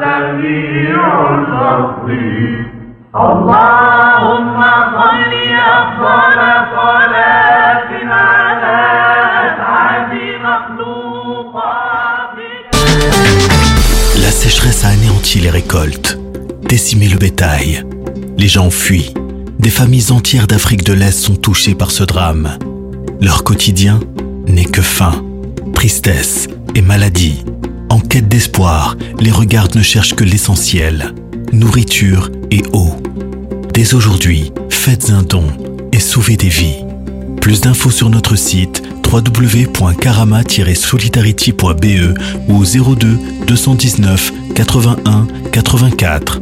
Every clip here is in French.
سريع الخطي اللهم صل أفضل صلاة على أسعد مخلوقاتك La sécheresse a anéanti les récoltes, décimé le bétail. Les gens fuient. Des familles entières d'Afrique de l'Est sont touchées par ce drame. Leur quotidien n'est que faim, tristesse et maladie. Quête d'espoir, les regards ne cherchent que l'essentiel, nourriture et eau. Dès aujourd'hui, faites un don et sauvez des vies. Plus d'infos sur notre site www.karama-solidarity.be ou au 02 219 81 84.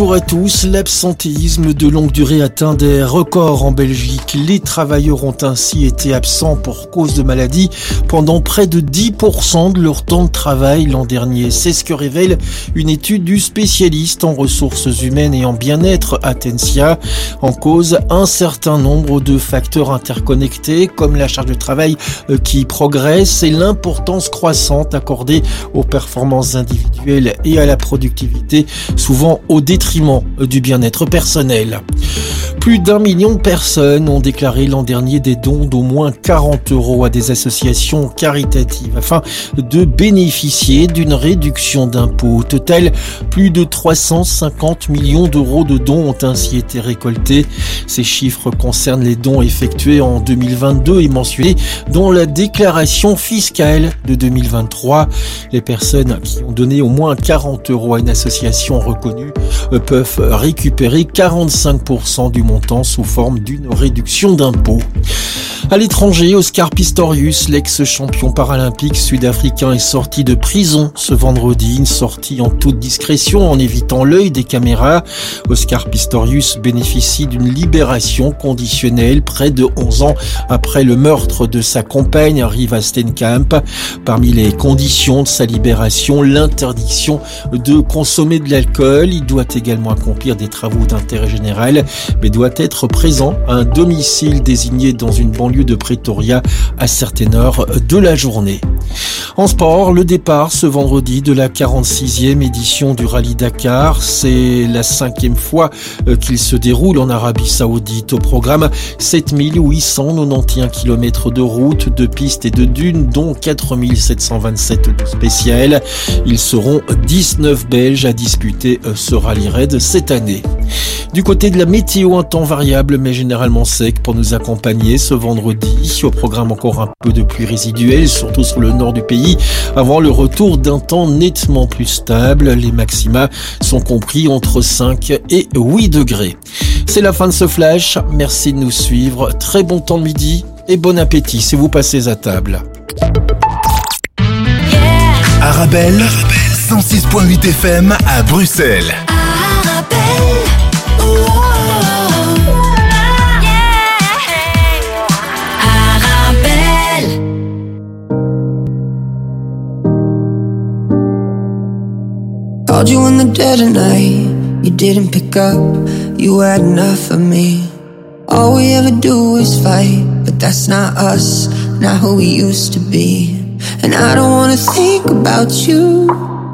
Bonjour, à tous. L'absentéisme de longue durée atteint des records en Belgique. Les travailleurs ont ainsi été absents pour cause de maladie pendant près de 10% de leur temps de travail l'an dernier. C'est ce que révèle une étude du spécialiste en ressources humaines et en bien-être Atencia. En cause, un certain nombre de facteurs interconnectés comme la charge de travail euh, qui progresse et l'importance croissante accordée aux performances individuelles et à la productivité, souvent au détriment du bien-être personnel. Plus d'un million de personnes ont déclaré l'an dernier des dons d'au moins 40 euros à des associations caritatives afin de bénéficier d'une réduction d'impôts. Au total, plus de 350 millions d'euros de dons ont ainsi été récoltés. Ces chiffres concernent les dons effectués en 2022 et mentionnés dans la déclaration fiscale de 2023. Les personnes qui ont donné au moins 40 euros à une association reconnue peuvent récupérer 45% du montant sous forme d'une réduction d'impôt. À l'étranger, Oscar Pistorius, l'ex-champion paralympique sud-africain, est sorti de prison ce vendredi, une sortie en toute discrétion en évitant l'œil des caméras. Oscar Pistorius bénéficie d'une libération conditionnelle près de 11 ans après le meurtre de sa compagne Riva Steenkamp. Parmi les conditions de sa libération, l'interdiction de consommer de l'alcool. Il doit également accomplir des travaux d'intérêt général, mais doit être présent à un domicile désigné dans une banlieue de Pretoria à certaines heures de la journée. En sport, le départ ce vendredi de la 46e édition du Rallye Dakar. C'est la cinquième fois euh, qu'il se déroule en Arabie Saoudite. Au programme, 7891 km de route, de pistes et de dunes, dont 4727 de spéciales. Ils seront 19 Belges à disputer euh, ce rallye cette année. Du côté de la météo, un temps variable mais généralement sec pour nous accompagner ce vendredi. Au programme encore un peu de pluie résiduelle, surtout sur le nord du pays, avant le retour d'un temps nettement plus stable. Les maxima sont compris entre 5 et 8 degrés. C'est la fin de ce flash. Merci de nous suivre. Très bon temps de midi et bon appétit si vous passez à table. Arabelle, 106.8 FM à Bruxelles. Called you in the dead of night, you didn't pick up. You had enough of me. All we ever do is fight, but that's not us, not who we used to be. And I don't wanna think about you.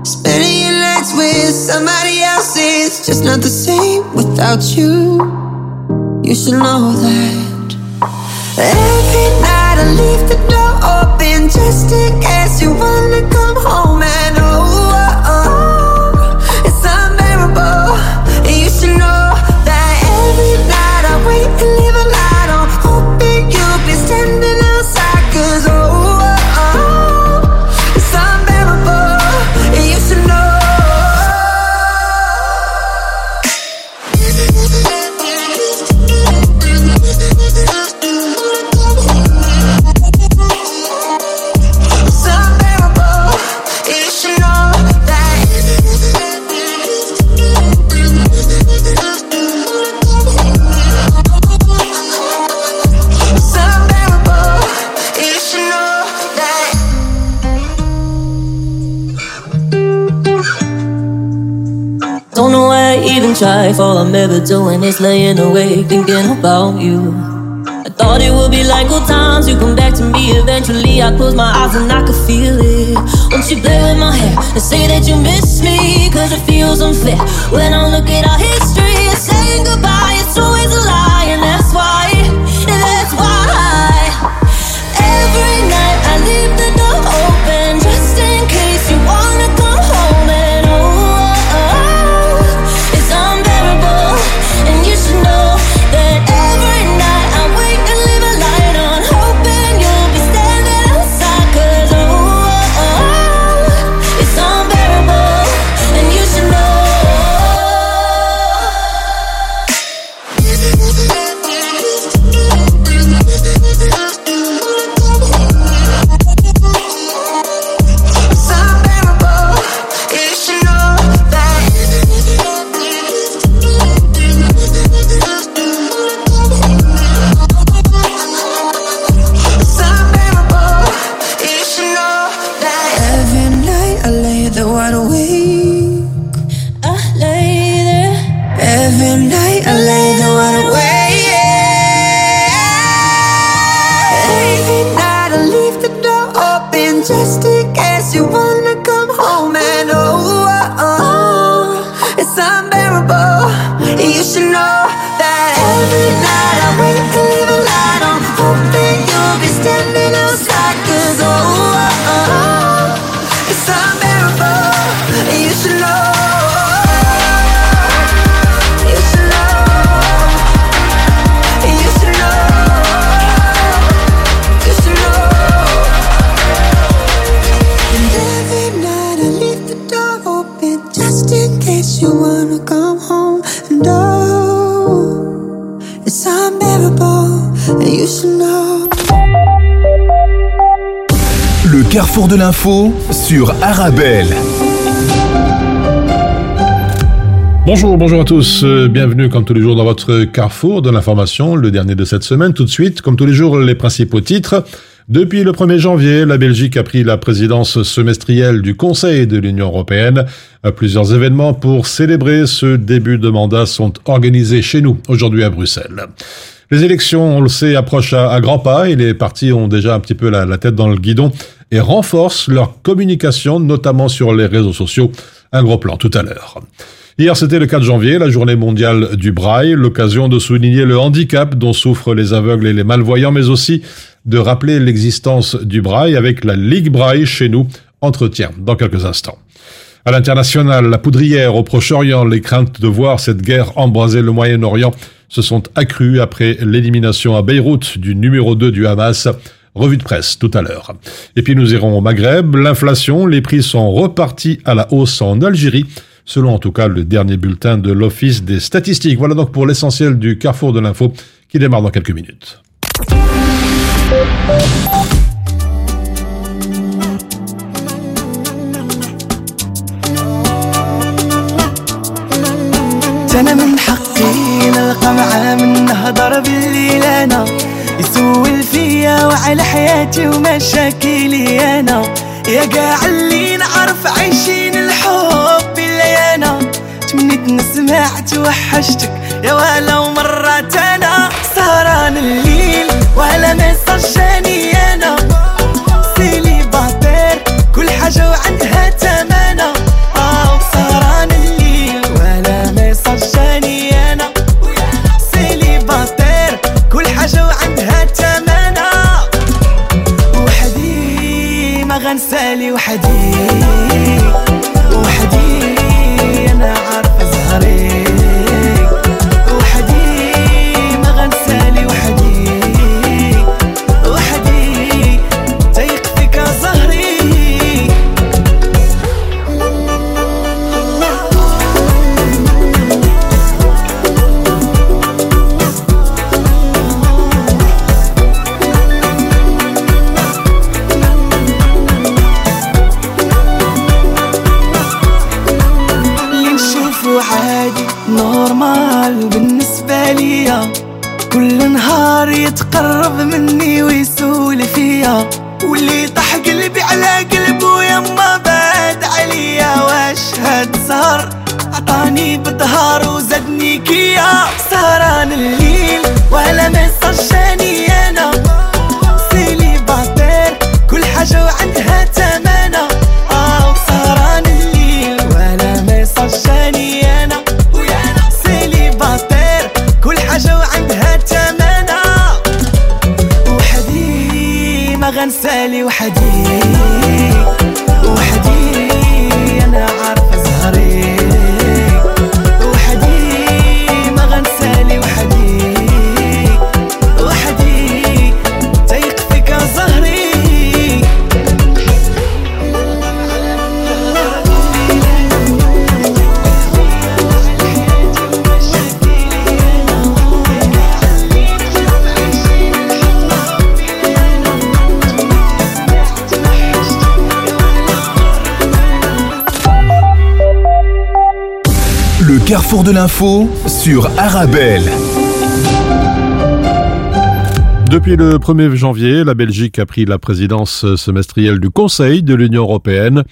Spending your nights with somebody else is just not the same without you. You should know that. Every night I leave the door open just in case you wanna come home If all I'm ever doing is laying awake thinking about you. I thought it would be like old times. You come back to me eventually. I close my eyes and I could feel it. Won't you play with my hair and say that you miss me? Cause it feels unfair when I look at our history. And saying goodbye, it's always a lie, come home. And oh, it's unbearable. And you should know. Le carrefour de l'info sur Arabelle. Bonjour, bonjour à tous. Euh, Bienvenue comme tous les jours dans votre carrefour de l'information, le dernier de cette semaine. Tout de suite, comme tous les jours, les principaux titres. Depuis le 1er janvier, la Belgique a pris la présidence semestrielle du Conseil de l'Union européenne. Plusieurs événements pour célébrer ce début de mandat sont organisés chez nous, aujourd'hui à Bruxelles. Les élections, on le sait, approchent à, à grands pas et les partis ont déjà un petit peu la, la tête dans le guidon et renforcent leur communication, notamment sur les réseaux sociaux. Un gros plan tout à l'heure. Hier, c'était le 4 janvier, la journée mondiale du braille, l'occasion de souligner le handicap dont souffrent les aveugles et les malvoyants, mais aussi de rappeler l'existence du braille avec la Ligue Braille chez nous. Entretien dans quelques instants. À l'international, la poudrière au Proche-Orient, les craintes de voir cette guerre embraser le Moyen-Orient se sont accrues après l'élimination à Beyrouth du numéro 2 du Hamas. Revue de presse tout à l'heure. Et puis nous irons au Maghreb. L'inflation, les prix sont repartis à la hausse en Algérie, selon en tout cas le dernier bulletin de l'Office des statistiques. Voilà donc pour l'essentiel du carrefour de l'info qui démarre dans quelques minutes. أنا من حقي نلقى معاه من نهضر بالليل أنا. يسول فيا وعلى حياتي ومشاكلي أنا. يا قاع اللي نعرف عايشين الحب اللي أنا. تمنيت نسمع توحشتك ولو مرات أنا سهران الليل ولا نسهر شاني أنا carrefour de l'info sur Arabelle. Depuis le 1er janvier, la Belgique a pris la présidence semestrielle du Conseil de l'Union européenne.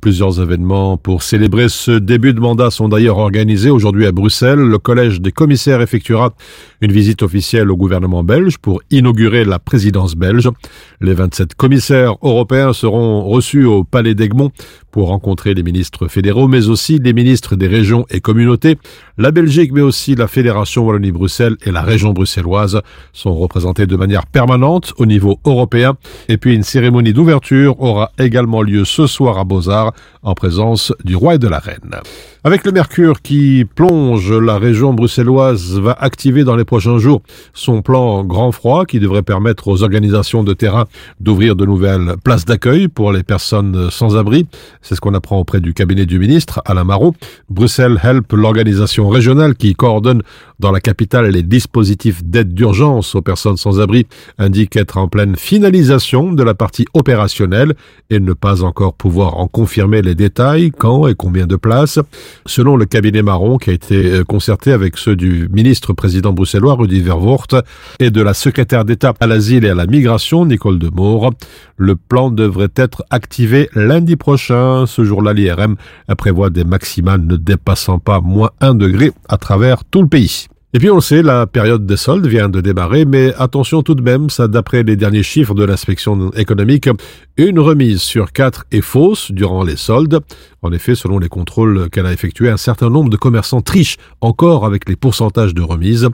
Plusieurs événements pour célébrer ce début de mandat sont d'ailleurs organisés aujourd'hui à Bruxelles. Le Collège des commissaires effectuera une visite officielle au gouvernement belge pour inaugurer la présidence belge. Les 27 commissaires européens seront reçus au Palais d'Egmont pour rencontrer les ministres fédéraux, mais aussi les ministres des régions et communautés. La Belgique, mais aussi la Fédération Wallonie-Bruxelles et la région bruxelloise sont représentés de manière permanente au niveau européen. Et puis une cérémonie d'ouverture aura également lieu ce soir à Beaux-Arts en présence du roi et de la reine. Avec le mercure qui plonge, la région bruxelloise va activer dans les prochains jours son plan grand froid qui devrait permettre aux organisations de terrain d'ouvrir de nouvelles places d'accueil pour les personnes sans abri. C'est ce qu'on apprend auprès du cabinet du ministre, Alain Marot. Bruxelles Help, l'organisation régionale qui coordonne dans la capitale les dispositifs d'aide d'urgence aux personnes sans abri, indique être en pleine finalisation de la partie opérationnelle et ne pas encore pouvoir en confirmer les détails, quand et combien de places. Selon le cabinet Marron, qui a été concerté avec ceux du ministre-président bruxellois, Rudy Vervoort, et de la secrétaire d'État à l'asile et à la migration, Nicole Demore, le plan devrait être activé lundi prochain. Ce jour-là, l'IRM prévoit des maximales ne dépassant pas moins 1 degré à travers tout le pays. Et puis on le sait, la période des soldes vient de démarrer, mais attention tout de même, ça d'après les derniers chiffres de l'inspection économique, une remise sur quatre est fausse durant les soldes. En effet, selon les contrôles qu'elle a effectués, un certain nombre de commerçants trichent encore avec les pourcentages de remise.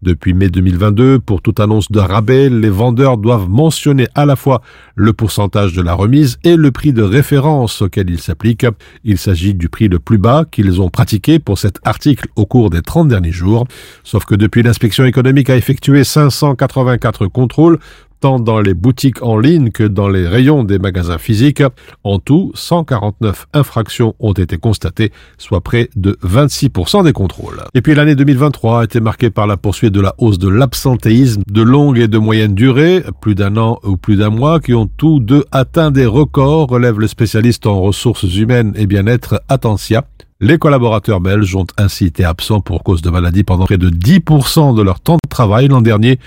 Depuis mai 2022, pour toute annonce de rabais, les vendeurs doivent mentionner à la fois le pourcentage de la remise et le prix de référence auquel il s'applique. Il s'agit du prix le plus bas qu'ils ont pratiqué pour cet article au cours des 30 derniers jours. Sauf que depuis l'inspection économique a effectué 584 contrôles, tant dans les boutiques en ligne que dans les rayons des magasins physiques. En tout, 149 infractions ont été constatées, soit près de 26% des contrôles. Et puis l'année 2023 a été marquée par la poursuite de la hausse de l'absentéisme de longue et de moyenne durée, plus d'un an ou plus d'un mois, qui ont tous deux atteint des records, relève le spécialiste en ressources humaines et bien-être Attentia. Les collaborateurs belges ont ainsi été absents pour cause de maladie pendant près de 10% de leur temps l'an dernier.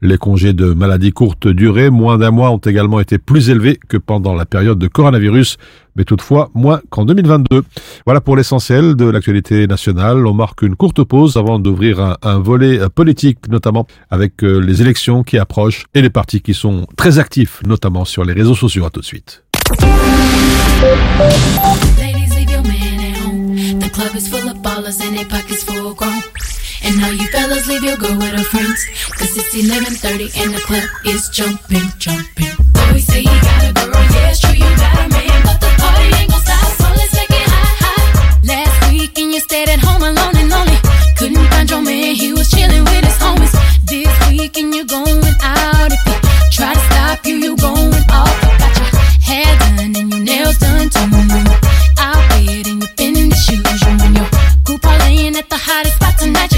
Les congés de maladie courte durée, moins d'un mois, ont également été plus élevés que pendant la période de coronavirus, mais toutefois moins qu'en 2022. Voilà pour l'essentiel de l'actualité nationale. On marque une courte pause avant d'ouvrir un, volet politique, notamment avec euh, les élections qui approchent et les partis qui sont très actifs, notamment sur les réseaux sociaux. À tout de suite. And now you fellas leave your girl with her friends. Cause it's 11.30 and the club is jumping, jumping. Boys say you got a girl, yeah, it's true, you got a man. But the party ain't gon' stop, so let's make it hot, hot. Last week and you stayed at home alone and lonely. Couldn't find your man, he was chilling with his homies. This week and you're going out. If he try to stop you, you going off. Got your hair done and your nails done too. Outfit and you finna the shoes. You and your group parlaying at the hottest spot tonight.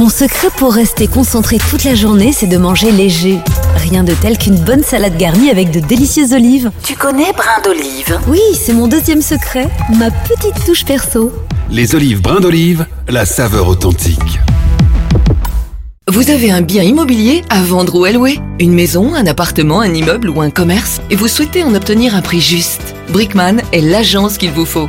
Mon secret pour rester concentré toute la journée, c'est de manger léger. Rien de tel qu'une bonne salade garnie avec de délicieuses olives. Tu connais brin d'olive? Oui, c'est mon deuxième secret, ma petite touche perso. Les olives brin d'olive, la saveur authentique. Vous avez un bien immobilier à vendre ou à louer? Une maison, un appartement, un immeuble ou un commerce? Et vous souhaitez en obtenir un prix juste? Brickman est l'agence qu'il vous faut.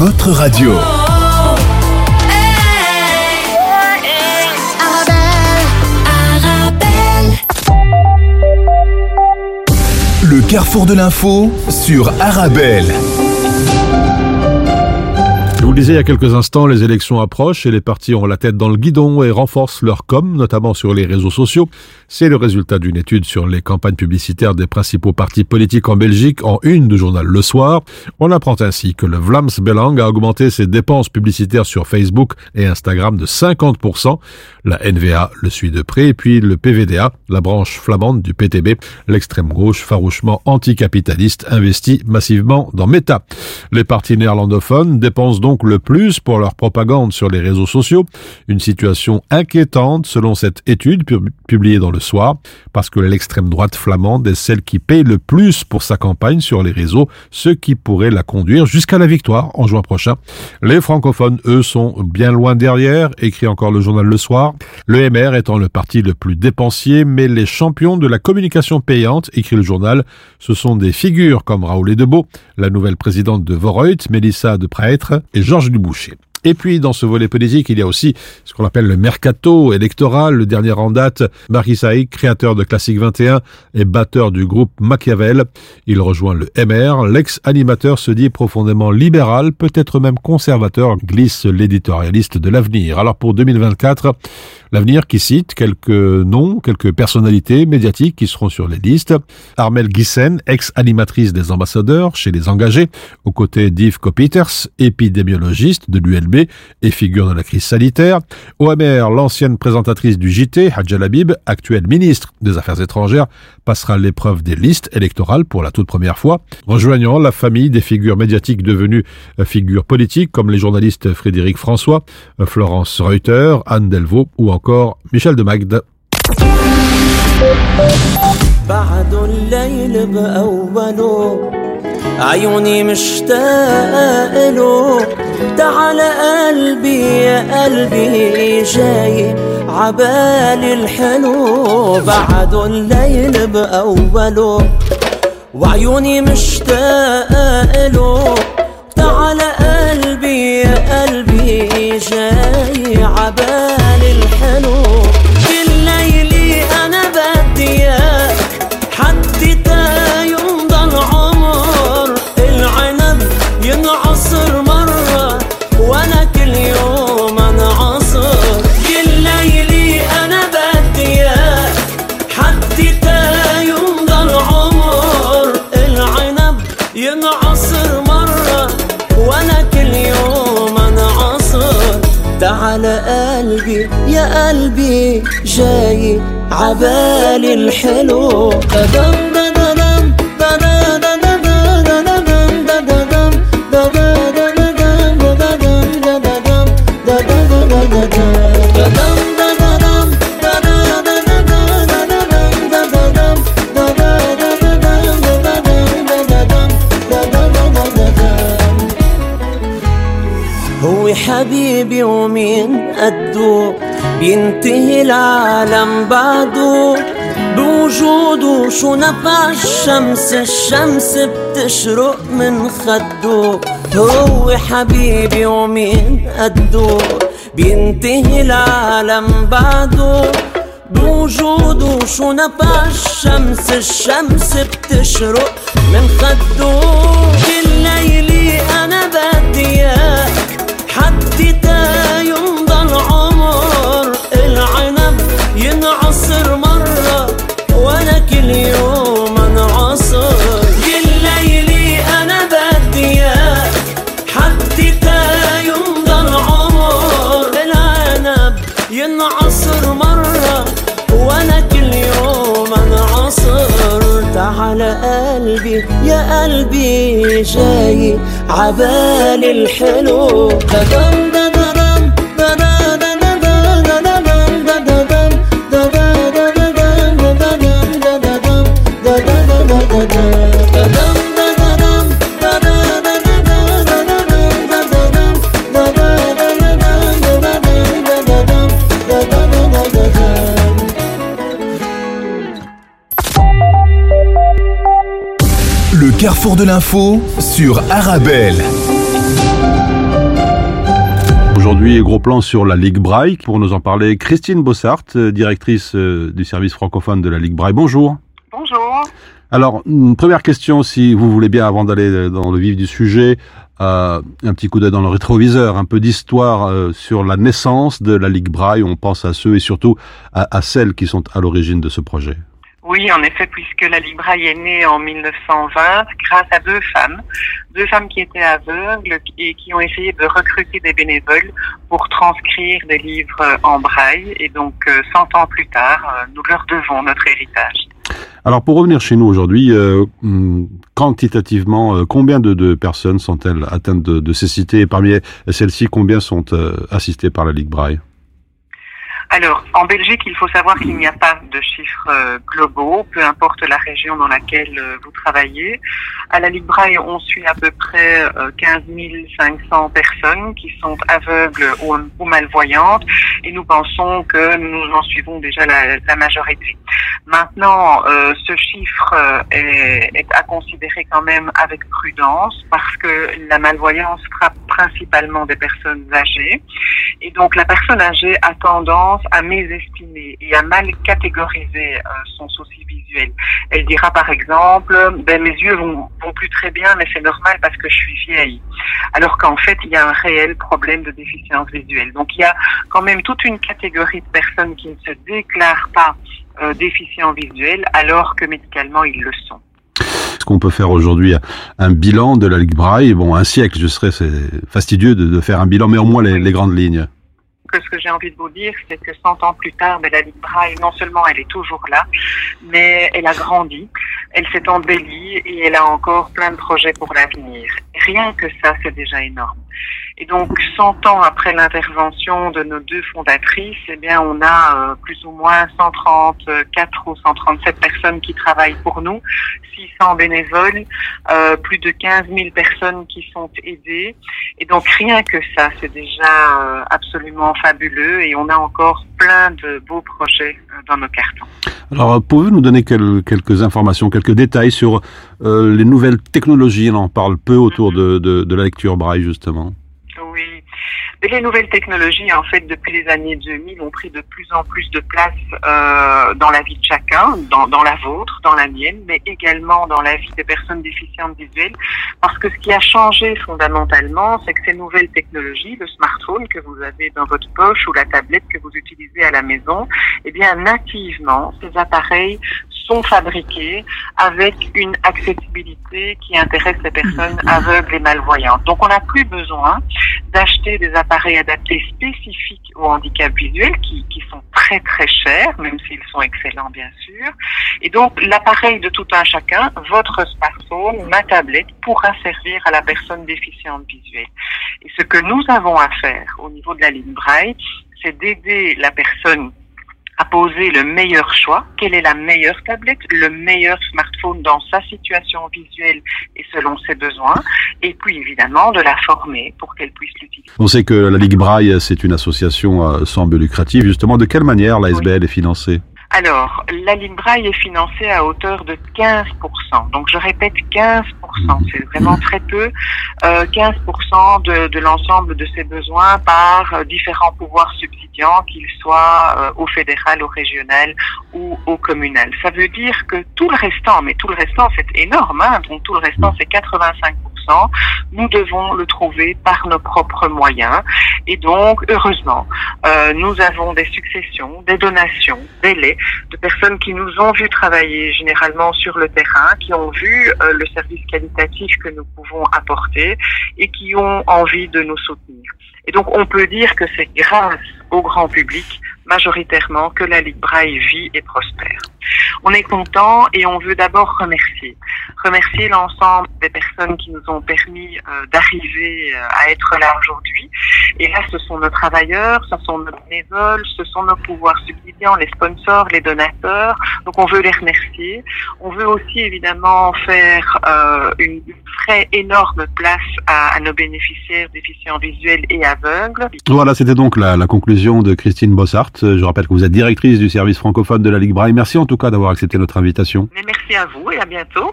Votre radio. Le carrefour de l'info sur Arabelle. Vous le disais il y a quelques instants, les élections approchent et les partis ont la tête dans le guidon et renforcent leur com, notamment sur les réseaux sociaux. C'est le résultat d'une étude sur les campagnes publicitaires des principaux partis politiques en Belgique en une du journal Le Soir. On apprend ainsi que le Vlaams Belang a augmenté ses dépenses publicitaires sur Facebook et Instagram de 50%. La NVA le suit de près et puis le PVDA, la branche flamande du PTB, l'extrême gauche farouchement anticapitaliste investit massivement dans Meta. Les partis néerlandophones dépensent donc donc le plus pour leur propagande sur les réseaux sociaux. Une situation inquiétante selon cette étude publiée dans le soir, parce que l'extrême droite flamande est celle qui paye le plus pour sa campagne sur les réseaux, ce qui pourrait la conduire jusqu'à la victoire en juin prochain. Les francophones, eux, sont bien loin derrière, écrit encore le journal Le Soir. Le MR étant le parti le plus dépensier, mais les champions de la communication payante, écrit le journal, ce sont des figures comme Raoul Edebo, la nouvelle présidente de Voreut, Mélissa de Prêtre et Georges Duboucher. Et puis, dans ce volet politique, il y a aussi ce qu'on appelle le mercato électoral. Le dernier en date, Marie Saïk, créateur de Classique 21 et batteur du groupe Machiavel. Il rejoint le MR. L'ex-animateur se dit profondément libéral, peut-être même conservateur, glisse l'éditorialiste de l'avenir. Alors pour 2024, L'avenir qui cite quelques noms, quelques personnalités médiatiques qui seront sur les listes. Armel Gissen, ex-animatrice des ambassadeurs chez les engagés, aux côtés d'Yves Copiters, épidémiologiste de l'ULB et figure de la crise sanitaire. OMR, l'ancienne présentatrice du JT, Hadja Labib, actuelle ministre des Affaires étrangères, passera l'épreuve des listes électorales pour la toute première fois, rejoignant la famille des figures médiatiques devenues figures politiques comme les journalistes Frédéric François, Florence Reuter, Anne Delvaux ou encore Michel de Magde. بعد الليل بأوله. عيوني مشتاق له تعال قلبي يا قلبي جاي عبالي الحلو. بعد الليل بأوله. وعيوني مشتاق له تعال قلبي يا قلبي جاي قلبي جاي عبالي الحلو هو حبيبي ومين قده بينتهي العالم بعده بوجوده شو نفع الشمس الشمس بتشرق من خده. هو حبيبي ومين قده؟ بينتهي العالم بعده بوجوده شو نفع الشمس الشمس بتشرق من خده. بالليل أنا بدي إياك. قلبي يا قلبي جاي عبالي الحلو. ددم carrefour de l'info sur Arabelle. Aujourd'hui, gros plan sur la Ligue Braille. Pour nous en parler, Christine Bossart, directrice euh, du service francophone de la Ligue Braille. Bonjour. Bonjour. Alors, une première question, si vous voulez bien, avant d'aller dans le vif du sujet, euh, un petit coup d'œil dans le rétroviseur, un peu d'histoire euh, sur la naissance de la Ligue Braille. On pense à ceux et surtout à, à celles qui sont à l'origine de ce projet. Oui, en effet, puisque la Ligue Braille est née en 1920 grâce à deux femmes, deux femmes qui étaient aveugles et qui ont essayé de recruter des bénévoles pour transcrire des livres en braille. Et donc, euh, 100 ans plus tard, euh, nous leur devons notre héritage. Alors pour revenir chez nous aujourd'hui, euh, hum, quantitativement, euh, combien de, personnes sont-elles atteintes de, cécité? Et parmi celles-ci, combien sont euh, assistées par la Ligue Braille? Alors, en Belgique, il faut savoir qu'il n'y a pas de chiffres euh, globaux, peu importe la région dans laquelle euh, vous travaillez. À la Ligue Braille, on suit à peu près euh, 15 500 personnes qui sont aveugles ou, malvoyantes et nous pensons que nous en suivons déjà la, majorité. Maintenant, euh, ce chiffre euh, est, est à considérer quand même avec prudence parce que la malvoyance frappe principalement des personnes âgées et donc la personne âgée a tendance à mésestimer et à mal catégoriser euh, son souci visuel. Elle dira par exemple, ben, mes yeux vont, vont plus très bien, mais c'est normal parce que je suis vieille. Alors qu'en fait, il y a un réel problème de déficience visuelle. Donc il y a quand même toute une catégorie de personnes qui ne se déclarent pas euh, déficients visuels alors que médicalement ils le sont. Est-ce qu'on peut faire aujourd'hui un bilan de la Ligue Braille Bon, un siècle, je serais fastidieux de, faire un bilan, mais au moins les grandes lignes. Que ce que j'ai envie de vous dire, c'est que 100 ans plus tard, ben, la Braille, non seulement elle est toujours là, mais elle a grandi, elle s'est embellie et elle a encore plein de projets pour l'avenir. Rien que ça, c'est déjà énorme. Et donc, 100 ans après l'intervention de nos deux fondatrices, eh bien, on a euh, plus ou moins 134 ou 137 personnes qui travaillent pour nous, 600 bénévoles, euh, plus de 15 000 personnes qui sont aidées. Et donc, rien que ça, c'est déjà euh, absolument fabuleux et on a encore plein de beaux projets dans nos cartons. Alors, pouvez-vous nous donner quel- quelques informations, quelques détails sur les nouvelles technologies? On en parle peu autour de, de, de la lecture Braille, justement. Les nouvelles technologies, en fait, depuis les années 2000, ont pris de plus en plus de place euh, dans la vie de chacun, dans, dans la vôtre, dans la mienne, mais également dans la vie des personnes déficientes visuelles. Parce que ce qui a changé fondamentalement, c'est que ces nouvelles technologies, le smartphone que vous avez dans votre poche ou la tablette que vous utilisez à la maison, eh bien, nativement, ces appareils sont fabriqués avec une accessibilité qui intéresse les personnes aveugles et malvoyantes. Donc on n'a plus besoin d'acheter des appareils adaptés spécifiques au handicap visuel qui, qui sont très très chers, même s'ils sont excellents bien sûr. Et donc l'appareil de tout un chacun, votre smartphone, ma tablette, pourra servir à la personne déficiente visuelle. Et ce que nous avons à faire au niveau de la ligne Braille, c'est d'aider la personne à poser le meilleur choix, quelle est la meilleure tablette, le meilleur smartphone dans sa situation visuelle et selon ses besoins, et puis évidemment de la former pour qu'elle puisse l'utiliser. On sait que la Ligue Braille, c'est une association euh, sans but lucratif. Justement, de quelle manière la SBL est financée Alors, la Ligue Braille est financée à hauteur de 15%. Donc, je répète 15%, c'est vraiment très peu. Euh, 15% de, de l'ensemble de ses besoins par euh, différents pouvoirs subsidiants, qu'ils soient euh, au fédéral, au régional ou au communal. Ça veut dire que tout le restant, mais tout le restant c'est énorme, hein, donc tout le restant c'est 85%, nous devons le trouver par nos propres moyens. Et donc, heureusement, euh, nous avons des successions, des donations, des laits de personnes qui nous ont vu travailler généralement sur le terrain, qui ont vu euh, le service qualitatif que nous pouvons apporter et qui ont envie de nous soutenir. Et donc, on peut dire que c'est grâce au grand public, majoritairement, que la Ligue Braille vit et prospère. On est content et on veut d'abord remercier. Remercier l'ensemble des personnes qui nous ont permis euh, d'arriver euh, à être là aujourd'hui. Et là, ce sont nos travailleurs, ce sont nos bénévoles, ce sont nos pouvoirs subsidiants, les sponsors, les donateurs. Donc on veut les remercier. On veut aussi évidemment faire euh, une vraie énorme place à, nos bénéficiaires déficients visuels et aveugles. Voilà, c'était donc la conclusion de Christine Bossart. Je rappelle que vous êtes directrice du service francophone de la Ligue Braille. Merci en tout cas d'avoir accepté notre invitation. Mais merci à vous et à bientôt.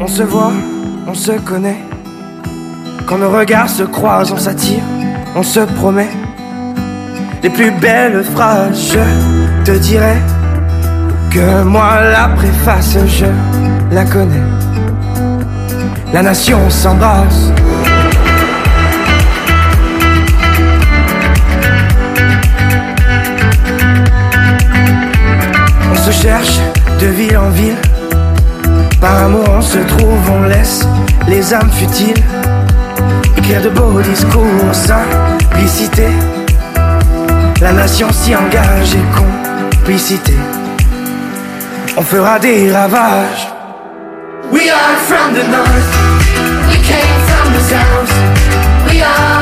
On se voit, on se connaît. Quand nos regards se croisent, on s'attire, on se promet. Les plus belles phrases, je te dirai que moi la préface, je la connais. La nation s'embrasse. Cherche de ville en ville. Par amour on se trouve, on laisse les âmes futiles écrire de beaux discours, simplicité. La nation s'y engage et complicité. On fera des ravages. We are from the north. We came from the south. We are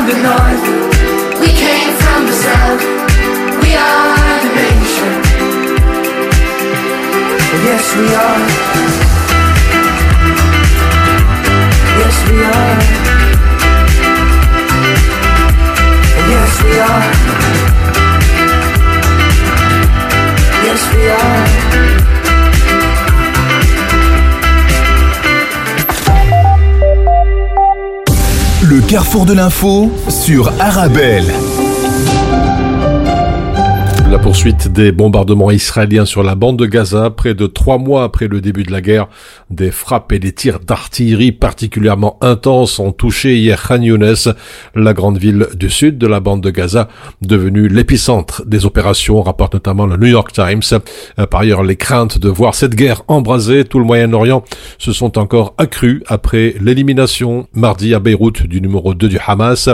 From the north, we came from the south, we are the nation. Yes, we are. Yes, we are. Yes, we are. Yes, we are. Carrefour de l'info sur Arabelle. La poursuite des bombardements israéliens sur la bande de Gaza, près de trois mois après le début de la guerre, des frappes et des tirs d'artillerie particulièrement intenses ont touché hier Khan Younes, la grande ville du sud de la bande de Gaza, devenue l'épicentre des opérations, rapporte notamment le New York Times. Euh, Par ailleurs, les craintes de voir cette guerre embraser tout le Moyen-Orient se sont encore accrues après l'élimination mardi à Beyrouth du numéro 2 du Hamas,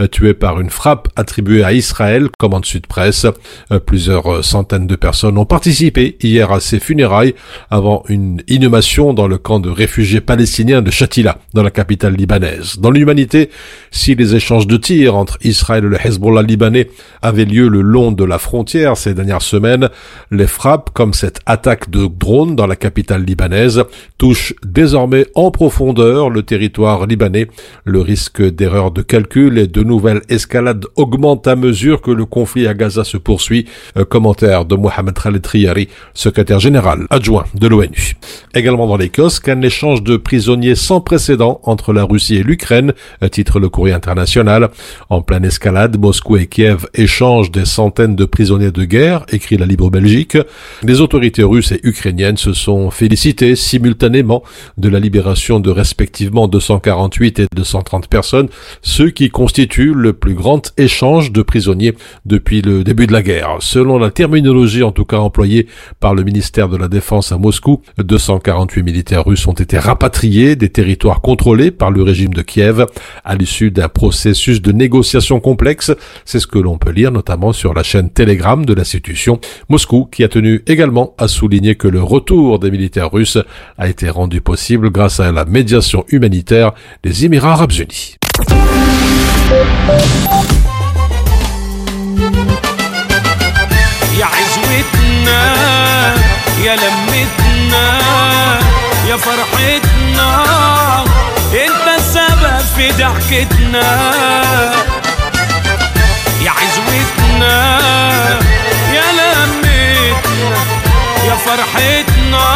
euh, tué par une frappe attribuée à Israël, commande Sud Presse. Euh, Plusieurs centaines de personnes ont participé hier à ses funérailles avant une inhumation dans le camp de réfugiés palestiniens de Shatila, dans la capitale libanaise. Dans l'humanité, si les échanges de tirs entre Israël et le Hezbollah libanais avaient lieu le long de la frontière ces dernières semaines, les frappes, comme cette attaque de drones dans la capitale libanaise, touchent désormais en profondeur le territoire libanais. Le risque d'erreur de calcul et de nouvelles escalades augmente à mesure que le conflit à Gaza se poursuit. Euh, commentaire de Mohamed Khaled Riyari, secrétaire général adjoint de l'ONU. Également dans qu'un échange de prisonniers sans précédent entre la Russie et l'Ukraine, titre le courrier international. En pleine escalade, Moscou et Kiev échangent des centaines de prisonniers de guerre, écrit la Libre Belgique. Les autorités russes et ukrainiennes se sont félicitées simultanément de la libération de respectivement 248 et 230 personnes, ce qui constitue le plus grand échange de prisonniers depuis le début de la guerre. Selon la terminologie en tout cas employée par le ministère de la Défense à Moscou, 248 militaires russes ont été rapatriés des territoires contrôlés par le régime de Kiev à l'issue d'un processus de négociation complexe. C'est ce que l'on peut lire notamment sur la chaîne Telegram de l'institution. Moscou qui a tenu également à souligner que le retour des militaires russes a été rendu possible grâce à la médiation humanitaire des Émirats arabes unis. يا عزوتنا يا لمتنا يا فرحتنا انت السبب في ضحكتنا. يا عزوتنا يا لمتنا يا فرحتنا.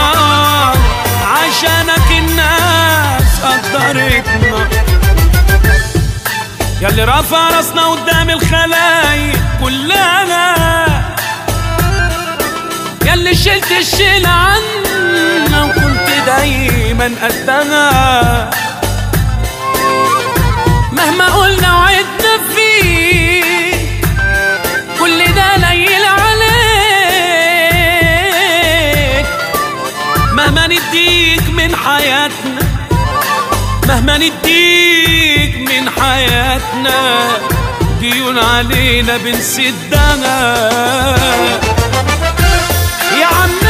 عشانك الناس قدرتنا. يا اللي رافع راسنا قدام الخلايق كلها. ياللي شلت الشيل وكنت دايما قدها مهما قلنا وعدنا فيه كل ده ليل عليك. مهما نديك من حياتنا مهما نديك من حياتنا ديون علينا بنسدها يا عمنا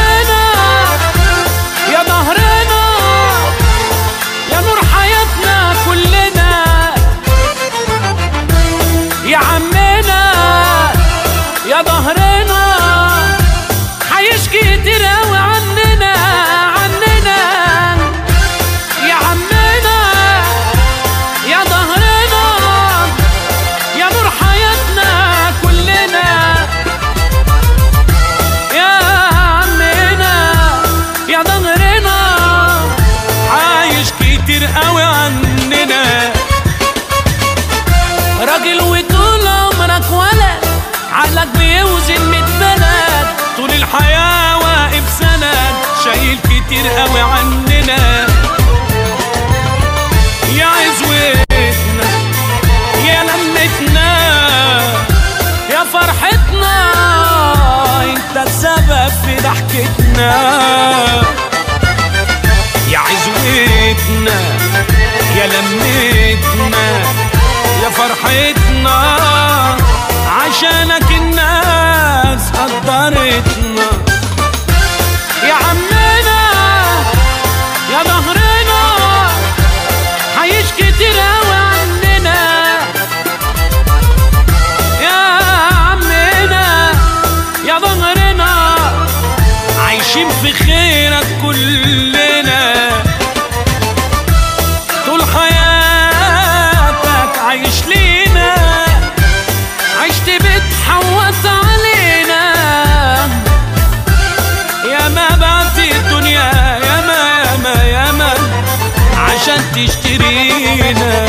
عشان تشترينا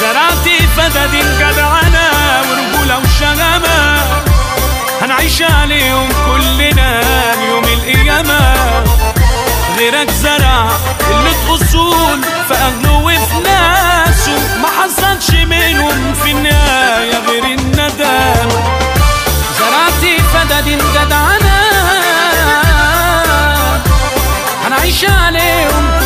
زرعت فدادين جدعنة ورجولة وشغمة هنعيش عليهم كلنا يوم القيامة. غيرك زرع قلة أصول في أهله وفي ناسه ما حصلش منهم في النهاية غير الندامة زرعت فدادين جدعنة هنعيش عليهم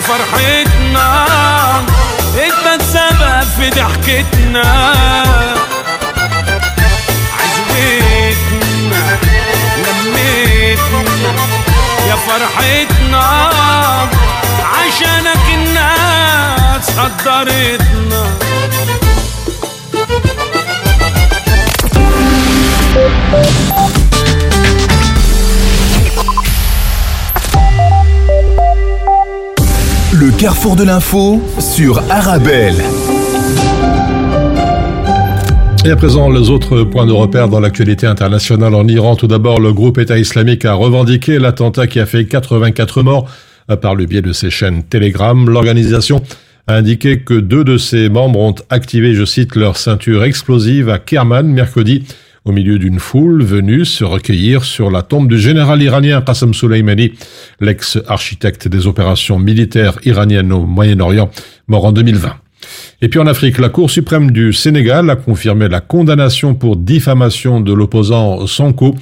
فرحتنا انت السبب في ضحكتنا. عزوتنا لمتنا يا فرحتنا. عشانك الناس قدرتنا. Le carrefour de l'info sur Arabelle. Et à présent, les autres points de repère dans l'actualité internationale en Iran. Tout d'abord, le groupe État islamique a revendiqué l'attentat qui a fait 84 morts par le biais de ses chaînes Telegram. L'organisation a indiqué que deux de ses membres ont activé, je cite, leur ceinture explosive à Kerman mercredi au milieu d'une foule venue se recueillir sur la tombe du général iranien Qassem Soleimani, l'ex-architecte des opérations militaires iraniennes au Moyen-Orient, mort en 2020. Et puis en Afrique, la Cour suprême du Sénégal a confirmé la condamnation pour diffamation de l'opposant Sonko.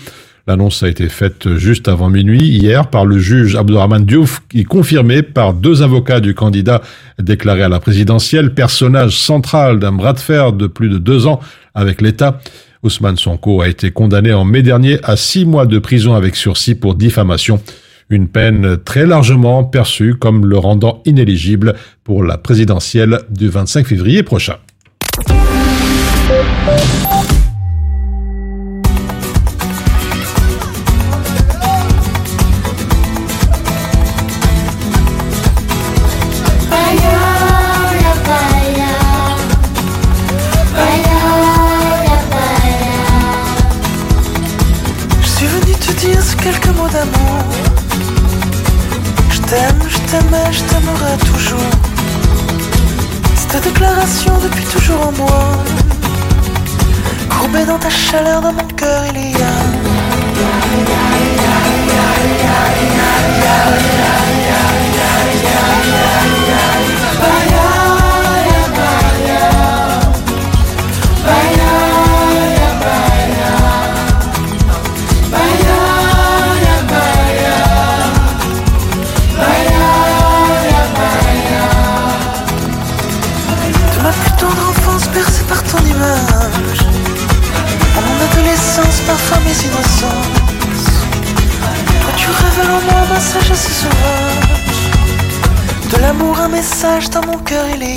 L'annonce a été faite juste avant minuit hier par le juge Abdourahmane Diouf, qui confirmé par deux avocats du candidat déclaré à la présidentielle, personnage central d'un bras de fer de plus de deux ans avec l'État. Ousmane Sonko a été condamné en mai dernier à six mois de prison avec sursis pour diffamation. Une peine très largement perçue comme le rendant inéligible pour la présidentielle du 25 février prochain. Ta chaleur, mes innocences tu révèles en moi ma sagesse sauvage De l'amour un message dans mon cœur il est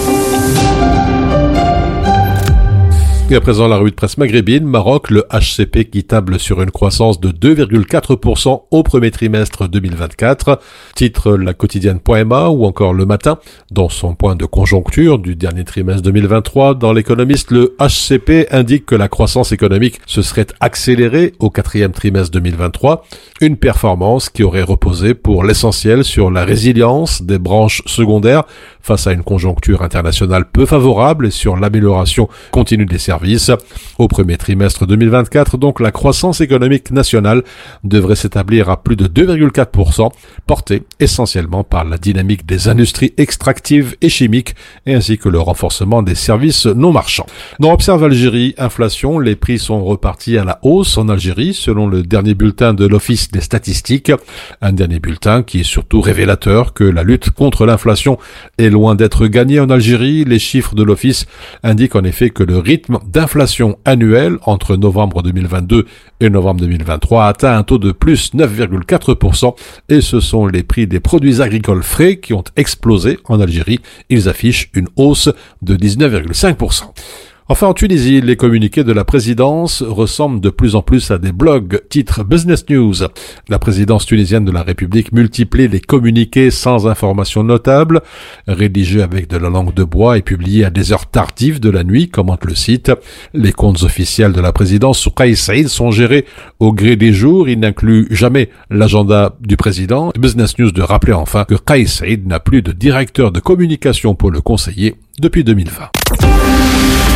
À présent, la revue de presse maghrébine, Maroc, le HCP qui table sur une croissance de 2,4% au premier trimestre 2024. Titre la quotidienne.ma ou encore le matin. Dans son point de conjoncture du dernier trimestre 2023, dans l'économiste, le HCP indique que la croissance économique se serait accélérée au quatrième trimestre 2023. Une performance qui aurait reposé pour l'essentiel sur la résilience des branches secondaires face à une conjoncture internationale peu favorable et sur l'amélioration continue des services. Au premier trimestre 2024, donc, la croissance économique nationale devrait s'établir à plus de 2,4%, portée essentiellement par la dynamique des industries extractives et chimiques, ainsi que le renforcement des services non marchands. Dans Observe Algérie, inflation, les prix sont repartis à la hausse en Algérie, selon le dernier bulletin de l'Office des statistiques. Un dernier bulletin qui est surtout révélateur que la lutte contre l'inflation est loin d'être gagnée en Algérie. Les chiffres de l'Office indiquent en effet que le rythme d'inflation annuelle entre novembre 2022 et novembre 2023 a atteint un taux de plus 9,4% et ce sont les prix des produits agricoles frais qui ont explosé en Algérie. Ils affichent une hausse de 19,5%. Enfin, en Tunisie, les communiqués de la présidence ressemblent de plus en plus à des blogs. Titre Business News. La présidence tunisienne de la République multiplie les communiqués sans information notable, rédigés avec de la langue de bois et publiés à des heures tardives de la nuit, commente le site. Les comptes officiels de la présidence sous Kais Saïd sont gérés au gré des jours. Ils n'incluent jamais l'agenda du président. Business News de rappeler enfin que Kais Saïd n'a plus de directeur de communication pour le conseiller depuis 2020.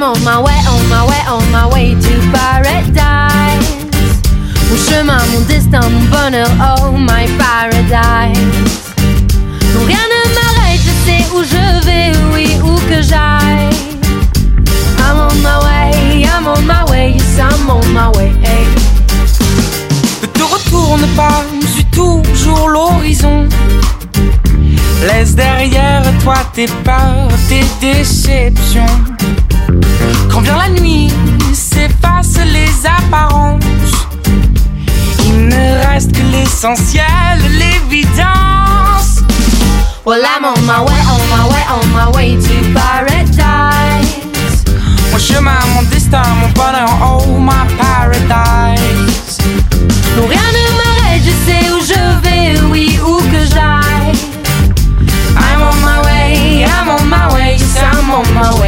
On my way, on my way, on my way to paradise. Mon chemin, mon destin, mon bonheur, oh my paradise. Non, rien ne m'arrête, je sais où je vais, oui, où que j'aille. I'm on my way, I'm on my way, yes, I'm on my way. Hey. Ne te retourne pas, suis toujours l'horizon. Laisse derrière toi tes peurs, tes déceptions. Quand vient la nuit, s'effacent les apparences. Il ne reste que l'essentiel, l'évidence. Well, I'm on my way, on my way, on my way to paradise. Mon chemin, mon destin, mon bonheur, oh my paradise. Non, rien ne m'arrête, je sais où je vais, oui, où que j'aille. I'm on my way, I'm on my way, yes, I'm on my way.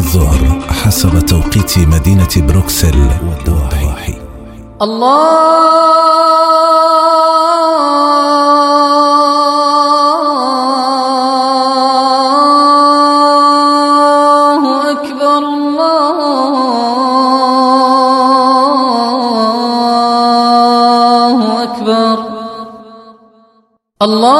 الظهر حسب توقيت مدينة بروكسل والضواحي الله أكبر الله أكبر الله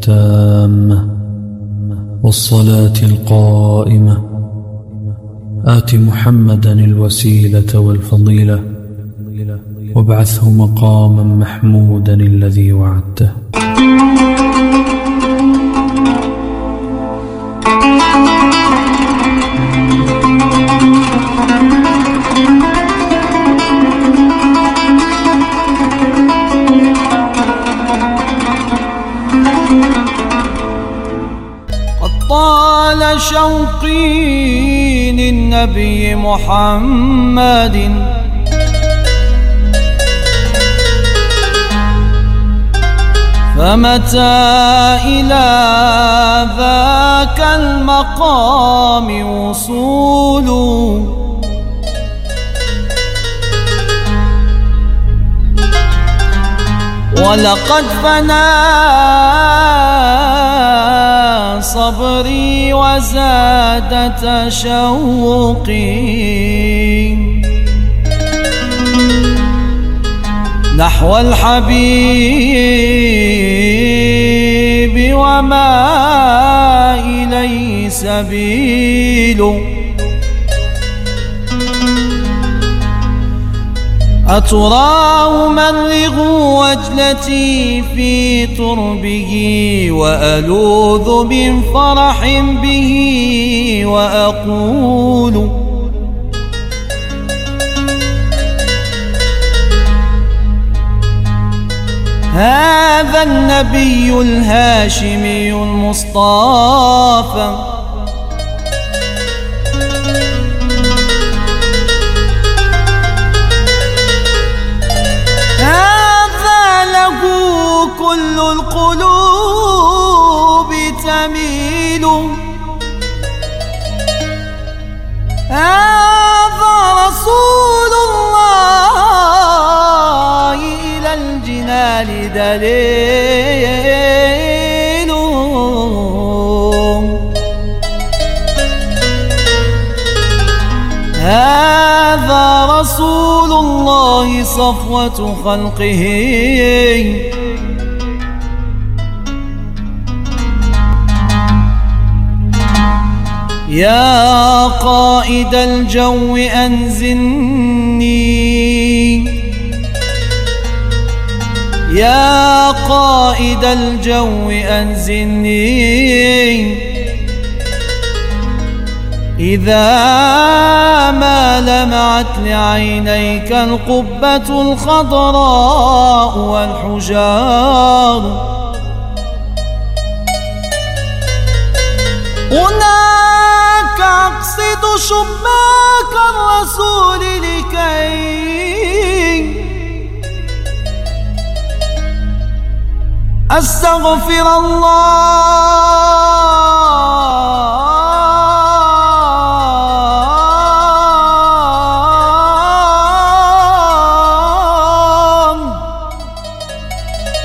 التامة والصلاة القائمة. آت محمدا الوسيلة والفضيلة. وابعثه مقاما محمودا الذي وعدته. شوقي للنبي محمد. فمتى إلى ذاك المقام وصول؟ ولقد فنى صبري وزاد تشوقي. نحو الحبيب وما إليه سبيل. أتراه مرغ وجلتي في تربه وألوذ من فرح به وأقول هذا النبي الهاشمي المصطفى القلوب تميل. هذا رسول الله إلى الجنان دليل. هذا رسول الله صفوة خلقه. يا قائد الجو أنزلني. يا قائد الجو أنزلني. إذا ما لمعت لعينيك القبة الخضراء والحجار نشهد شباك الرسول لكي أستغفر الله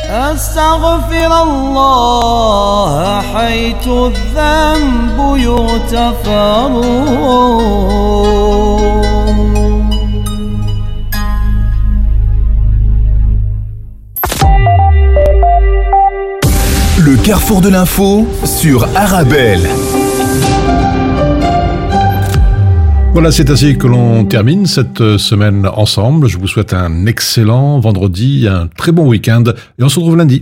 أستغفر الله حيث الذنب Le carrefour de l'info sur Arabelle. Voilà, c'est ainsi que l'on termine cette semaine ensemble. Je vous souhaite un excellent vendredi, un très bon week-end et on se retrouve lundi.